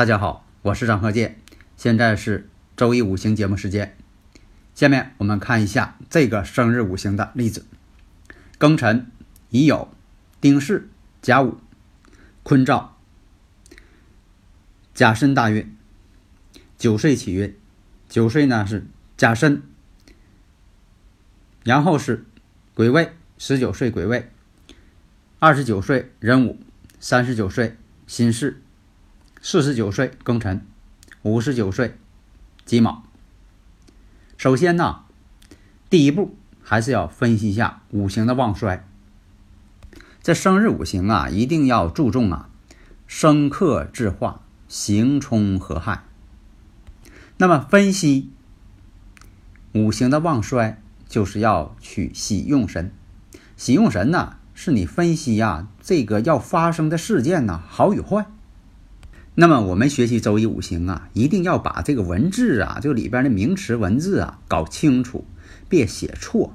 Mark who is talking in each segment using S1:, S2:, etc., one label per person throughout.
S1: 大家好，我是张鹤剑，现在是周一五行节目时间。下面我们看一下这个生日五行的例子：庚辰、乙酉、丁巳、甲午、坤兆、甲申大运、九岁起运，九岁呢是甲申，然后是癸未，十九岁癸未，二十九岁壬午，三十九岁辛巳。四十九岁庚辰，五十九岁己卯。首先呢，第一步还是要分析一下五行的旺衰。这生日五行啊，一定要注重啊，生克制化，刑冲合害。那么分析五行的旺衰，就是要取喜用神。喜用神呢，是你分析呀这个要发生的事件呢好与坏。那么我们学习周易五行啊，一定要把这个文字啊，就里边的名词文字啊搞清楚，别写错。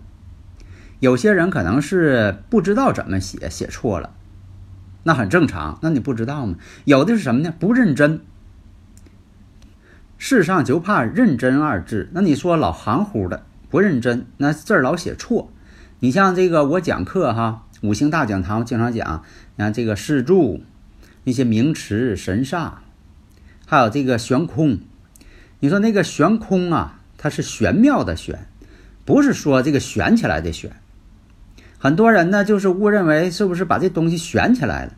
S1: 有些人可能是不知道怎么写，写错了，那很正常。那你不知道吗？有的是什么呢？不认真。世上就怕认真二字。那你说老含糊的，不认真，那字儿老写错。你像这个我讲课哈，五行大讲堂经常讲，你看这个四柱。一些名词神煞，还有这个悬空，你说那个悬空啊，它是玄妙的玄，不是说这个悬起来的悬。很多人呢就是误认为是不是把这东西悬起来了。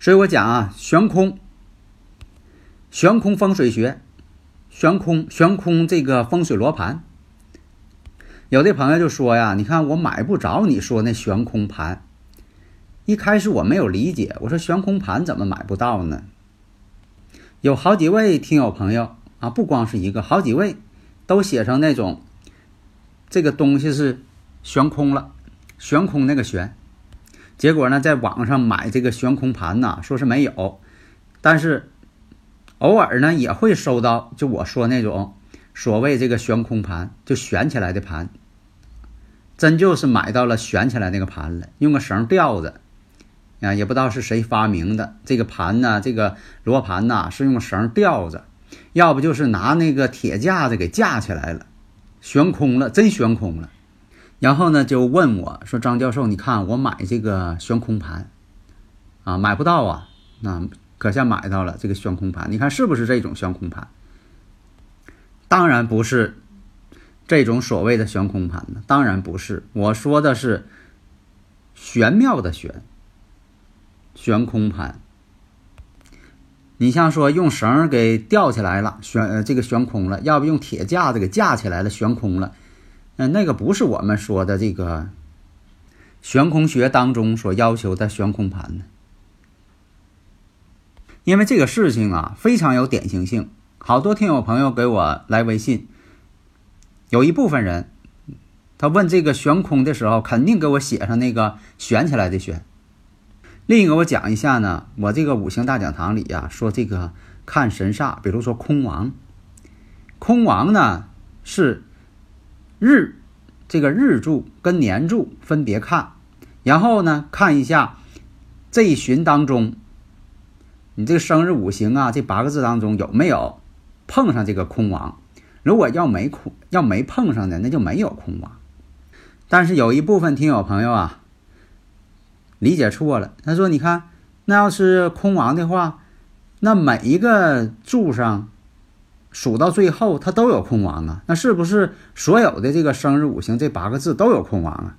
S1: 所以我讲啊，悬空，悬空风水学，悬空悬空这个风水罗盘。有的朋友就说呀，你看我买不着你说那悬空盘。一开始我没有理解，我说悬空盘怎么买不到呢？有好几位听友朋友啊，不光是一个，好几位都写成那种这个东西是悬空了，悬空那个悬。结果呢，在网上买这个悬空盘呢，说是没有，但是偶尔呢也会收到，就我说那种所谓这个悬空盘，就悬起来的盘，真就是买到了悬起来那个盘了，用个绳吊着。啊，也不知道是谁发明的这个盘呢？这个罗盘呐，是用绳吊着，要不就是拿那个铁架子给架起来了，悬空了，真悬空了。然后呢，就问我说：“张教授，你看我买这个悬空盘，啊，买不到啊？那可下买到了这个悬空盘，你看是不是这种悬空盘？当然不是这种所谓的悬空盘呢，当然不是。我说的是玄妙的玄。”悬空盘，你像说用绳给吊起来了，悬呃这个悬空了；要不用铁架子给架起来了，悬空了。嗯，那个不是我们说的这个悬空学当中所要求的悬空盘呢。因为这个事情啊非常有典型性，好多听友朋友给我来微信，有一部分人他问这个悬空的时候，肯定给我写上那个悬起来的悬。另一个我讲一下呢，我这个五行大讲堂里呀，说这个看神煞，比如说空王，空王呢是日这个日柱跟年柱分别看，然后呢看一下这一旬当中，你这个生日五行啊，这八个字当中有没有碰上这个空王？如果要没空要没碰上的，那就没有空王。但是有一部分听友朋友啊。理解错了，他说：“你看，那要是空亡的话，那每一个柱上数到最后，它都有空亡啊。那是不是所有的这个生日五行这八个字都有空亡啊？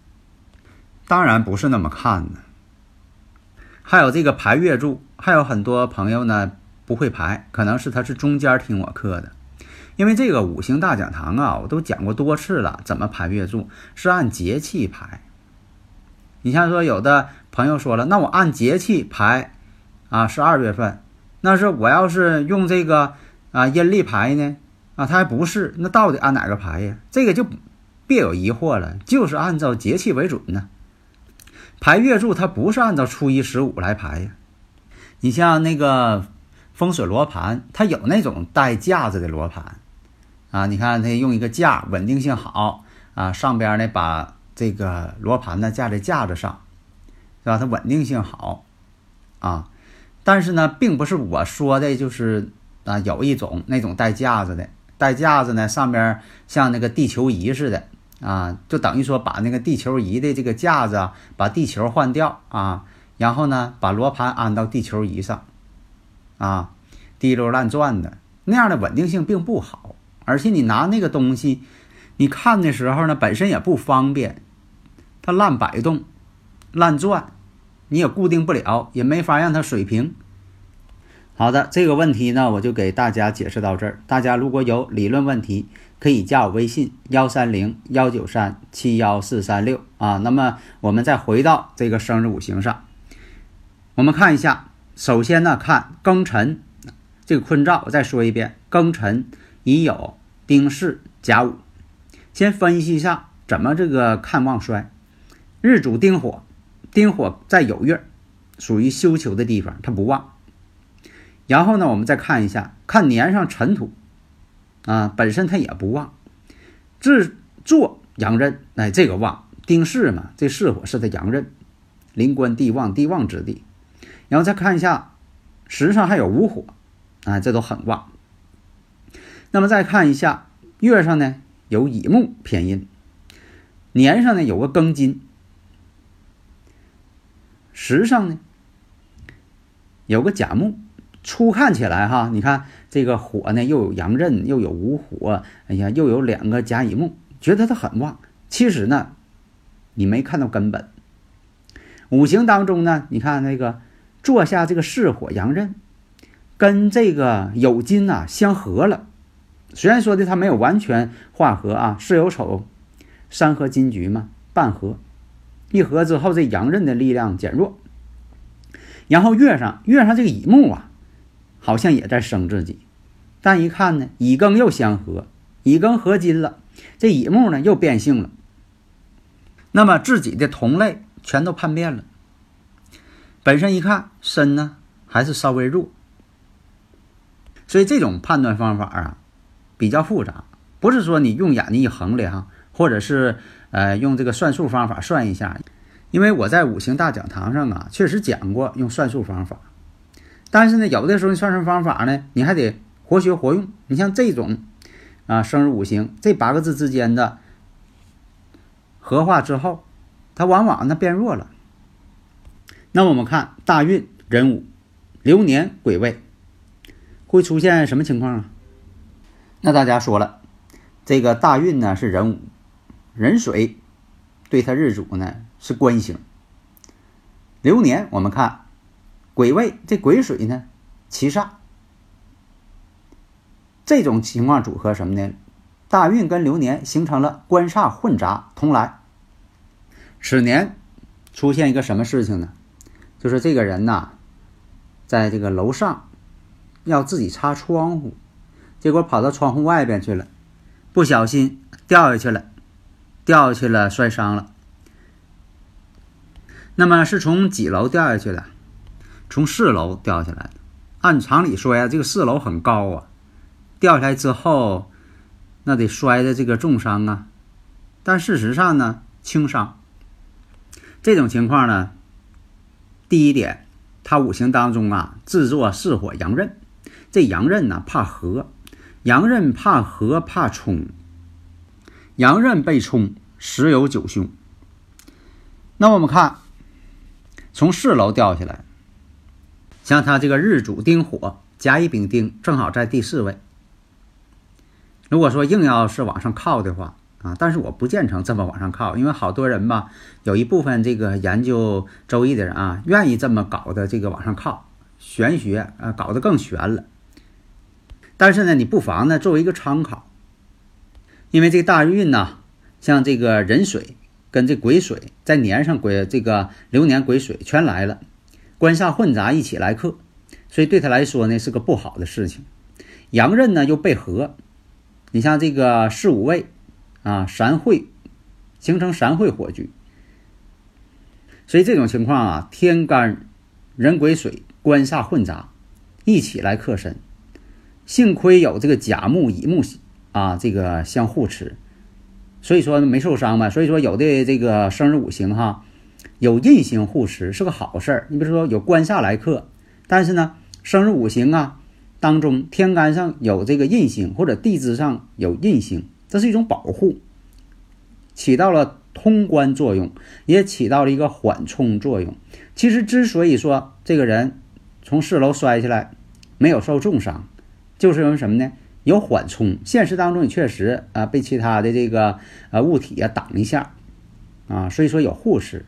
S1: 当然不是那么看的。还有这个排月柱，还有很多朋友呢不会排，可能是他是中间听我课的。因为这个五行大讲堂啊，我都讲过多次了，怎么排月柱是按节气排。你像说有的朋友说了，那我按节气排啊，是二月份，那是我要是用这个啊阴历排呢啊，它还不是，那到底按哪个排呀？这个就别有疑惑了，就是按照节气为准呢。排月柱它不是按照初一十五来排呀。你像那个风水罗盘，它有那种带架子的罗盘。啊，你看它用一个架，稳定性好啊，上边呢把这个罗盘呢架在架子上，是吧？它稳定性好。啊，但是呢，并不是我说的，就是啊，有一种那种带架子的，带架子呢上边像那个地球仪似的。啊，就等于说把那个地球仪的这个架子把地球换掉。啊，然后呢把罗盘安到地球仪上。啊，滴溜乱转的。那样的稳定性并不好。而且你拿那个东西，你看的时候呢，本身也不方便，它乱摆动、乱转，你也固定不了，也没法让它水平。好的，这个问题呢，我就给大家解释到这儿。大家如果有理论问题，可以加我微信幺三零幺九三七幺四三六啊。那么我们再回到这个生日五行上，我们看一下，首先呢，看庚辰这个坤兆，我再说一遍，庚辰。乙酉、丁巳、甲午，先分析一下怎么这个看旺衰。日主丁火，丁火在酉月，属于休囚的地方，它不旺。然后呢，我们再看一下，看年上辰土，啊，本身它也不旺。制作阳刃，哎，这个旺。丁巳嘛，这巳火是它阳刃，临官地旺，地旺之地。然后再看一下，时上还有午火，啊，这都很旺。那么再看一下月上呢，有乙木偏印，年上呢有个庚金，时上呢有个甲木。初看起来哈，你看这个火呢又有阳刃，又有午火，哎呀，又有两个甲乙木，觉得它很旺。其实呢，你没看到根本。五行当中呢，你看那个坐下这个巳火阳刃，跟这个酉金呐相合了。虽然说的它没有完全化合啊，巳酉丑三合金局嘛，半合一合之后，这阳刃的力量减弱。然后月上月上这个乙木啊，好像也在生自己，但一看呢，乙庚又相合，乙庚合金了，这乙木呢又变性了。那么自己的同类全都叛变了。本身一看身呢还是稍微弱，所以这种判断方法啊。比较复杂，不是说你用眼睛一衡量，或者是呃用这个算术方法算一下。因为我在五行大讲堂上啊，确实讲过用算术方法。但是呢，有的时候你算术方法呢，你还得活学活用。你像这种啊，生日五行这八个字之间的合化之后，它往往呢变弱了。那我们看大运壬午流年癸未，会出现什么情况啊？那大家说了，这个大运呢是壬午，壬水对他日主呢是官星。流年我们看癸未，这癸水呢七煞。这种情况组合什么呢？大运跟流年形成了官煞混杂同来。此年出现一个什么事情呢？就是这个人呐，在这个楼上要自己擦窗户。结果跑到窗户外边去了，不小心掉下去了，掉下去了，摔伤了。那么是从几楼掉下去的？从四楼掉下来的。按常理说呀，这个四楼很高啊，掉下来之后，那得摔的这个重伤啊。但事实上呢，轻伤。这种情况呢，第一点，他五行当中啊，制作四火阳刃，这阳刃呢怕合。阳刃怕合怕冲，阳刃被冲，十有九凶。那我们看，从四楼掉下来，像他这个日主丁火，甲乙丙丁正好在第四位。如果说硬要是往上靠的话啊，但是我不建成这么往上靠，因为好多人吧，有一部分这个研究周易的人啊，愿意这么搞的这个往上靠，玄学啊，搞得更玄了。但是呢，你不妨呢作为一个参考，因为这大运呢，像这个壬水跟这癸水在年上癸这个流年癸水全来了，官煞混杂一起来克，所以对他来说呢是个不好的事情。阳刃呢又被合，你像这个四五位啊，三会形成三会火局，所以这种情况啊，天干人癸水官煞混杂一起来克身。幸亏有这个甲木乙木啊，这个相互持，所以说没受伤嘛。所以说有的这个生日五行哈，有印星护持是个好事儿。你比如说有官煞来克，但是呢，生日五行啊当中天干上有这个印星或者地支上有印星，这是一种保护，起到了通关作用，也起到了一个缓冲作用。其实之所以说这个人从四楼摔下来没有受重伤。就是因为什么呢？有缓冲，现实当中也确实啊被其他的这个呃物体啊挡一下啊，所以说有护士。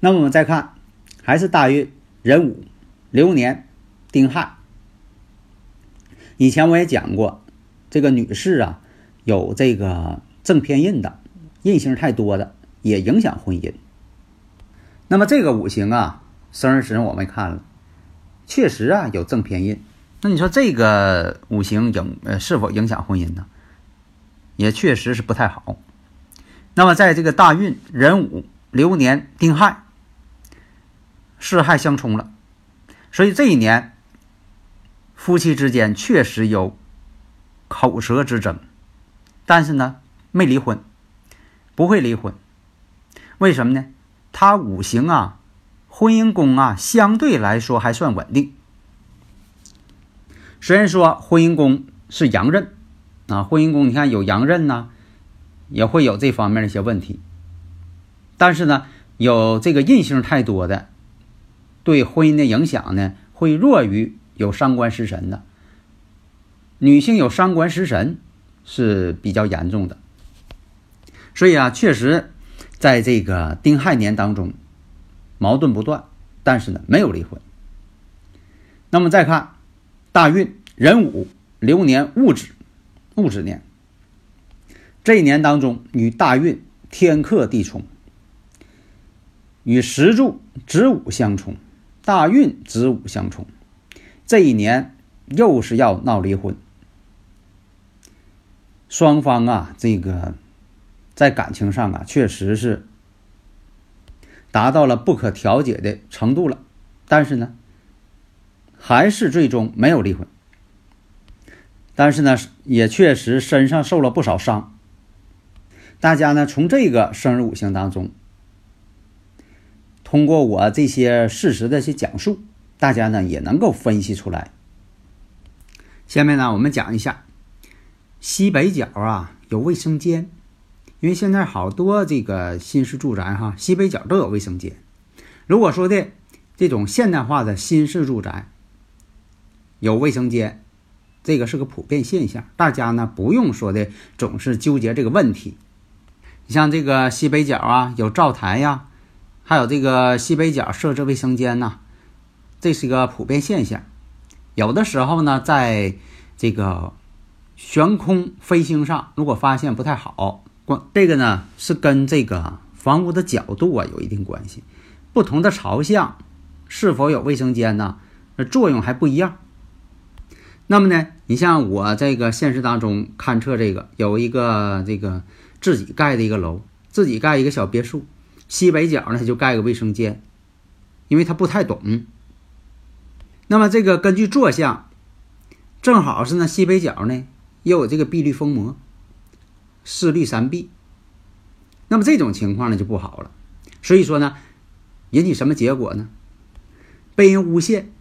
S1: 那么我们再看，还是大运壬午流年丁亥。以前我也讲过，这个女士啊有这个正偏印的，印星太多的也影响婚姻。那么这个五行啊，生日时我们看了，确实啊有正偏印。那你说这个五行影呃是否影响婚姻呢？也确实是不太好。那么在这个大运壬午流年丁亥，四害相冲了，所以这一年夫妻之间确实有口舌之争，但是呢没离婚，不会离婚。为什么呢？他五行啊，婚姻宫啊相对来说还算稳定。虽然说婚姻宫是阳刃，啊，婚姻宫你看有阳刃呢，也会有这方面的一些问题。但是呢，有这个印星太多的，对婚姻的影响呢，会弱于有伤官食神的。女性有伤官食神是比较严重的，所以啊，确实在这个丁亥年当中，矛盾不断，但是呢，没有离婚。那么再看。大运壬午流年戊子，戊子年。这一年当中，与大运天克地冲，与石柱子午相冲，大运子午相冲，这一年又是要闹离婚。双方啊，这个在感情上啊，确实是达到了不可调解的程度了，但是呢。还是最终没有离婚，但是呢，也确实身上受了不少伤。大家呢，从这个生日五行当中，通过我这些事实的一些讲述，大家呢也能够分析出来。下面呢，我们讲一下西北角啊有卫生间，因为现在好多这个新式住宅哈，西北角都有卫生间。如果说的这种现代化的新式住宅，有卫生间，这个是个普遍现象，大家呢不用说的总是纠结这个问题。你像这个西北角啊，有灶台呀，还有这个西北角设置卫生间呐，这是一个普遍现象。有的时候呢，在这个悬空飞行上，如果发现不太好，关这个呢是跟这个房屋的角度啊有一定关系，不同的朝向是否有卫生间呢？那作用还不一样。那么呢，你像我这个现实当中勘测这个有一个这个自己盖的一个楼，自己盖一个小别墅，西北角呢就盖个卫生间，因为他不太懂。那么这个根据坐向，正好是呢西北角呢又有这个碧绿封膜，四绿三碧。那么这种情况呢就不好了，所以说呢，引起什么结果呢？被人诬陷，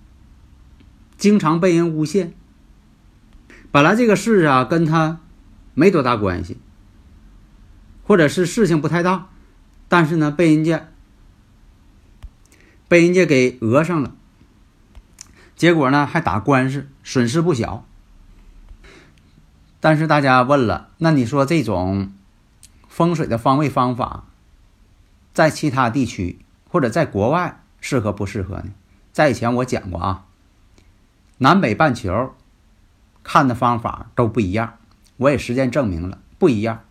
S1: 经常被人诬陷。本来这个事啊跟他没多大关系，或者是事情不太大，但是呢被人家被人家给讹上了，结果呢还打官司，损失不小。但是大家问了，那你说这种风水的方位方法，在其他地区或者在国外适合不适合呢？在以前我讲过啊，南北半球。看的方法都不一样。我也实践证明了不一样。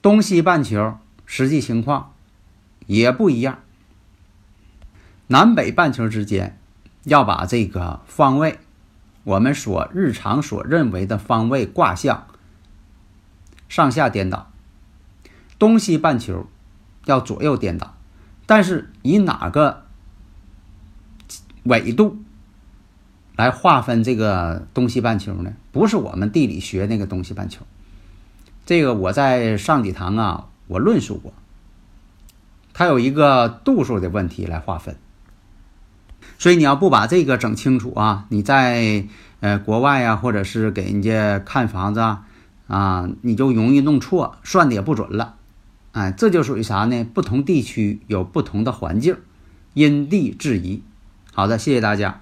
S1: 东西半球实际情况也不一样。南北半球之间要把这个方位，我们所日常所认为的方位卦象上下颠倒。东西半球要左右颠倒，但是以哪个纬度来划分这个东西半球呢？不是我们地理学那个东西半球。这个我在上几堂啊，我论述过，它有一个度数的问题来划分。所以你要不把这个整清楚啊，你在呃国外啊，或者是给人家看房子啊，啊，你就容易弄错，算的也不准了。哎，这就属于啥呢？不同地区有不同的环境，因地制宜。好的，谢谢大家。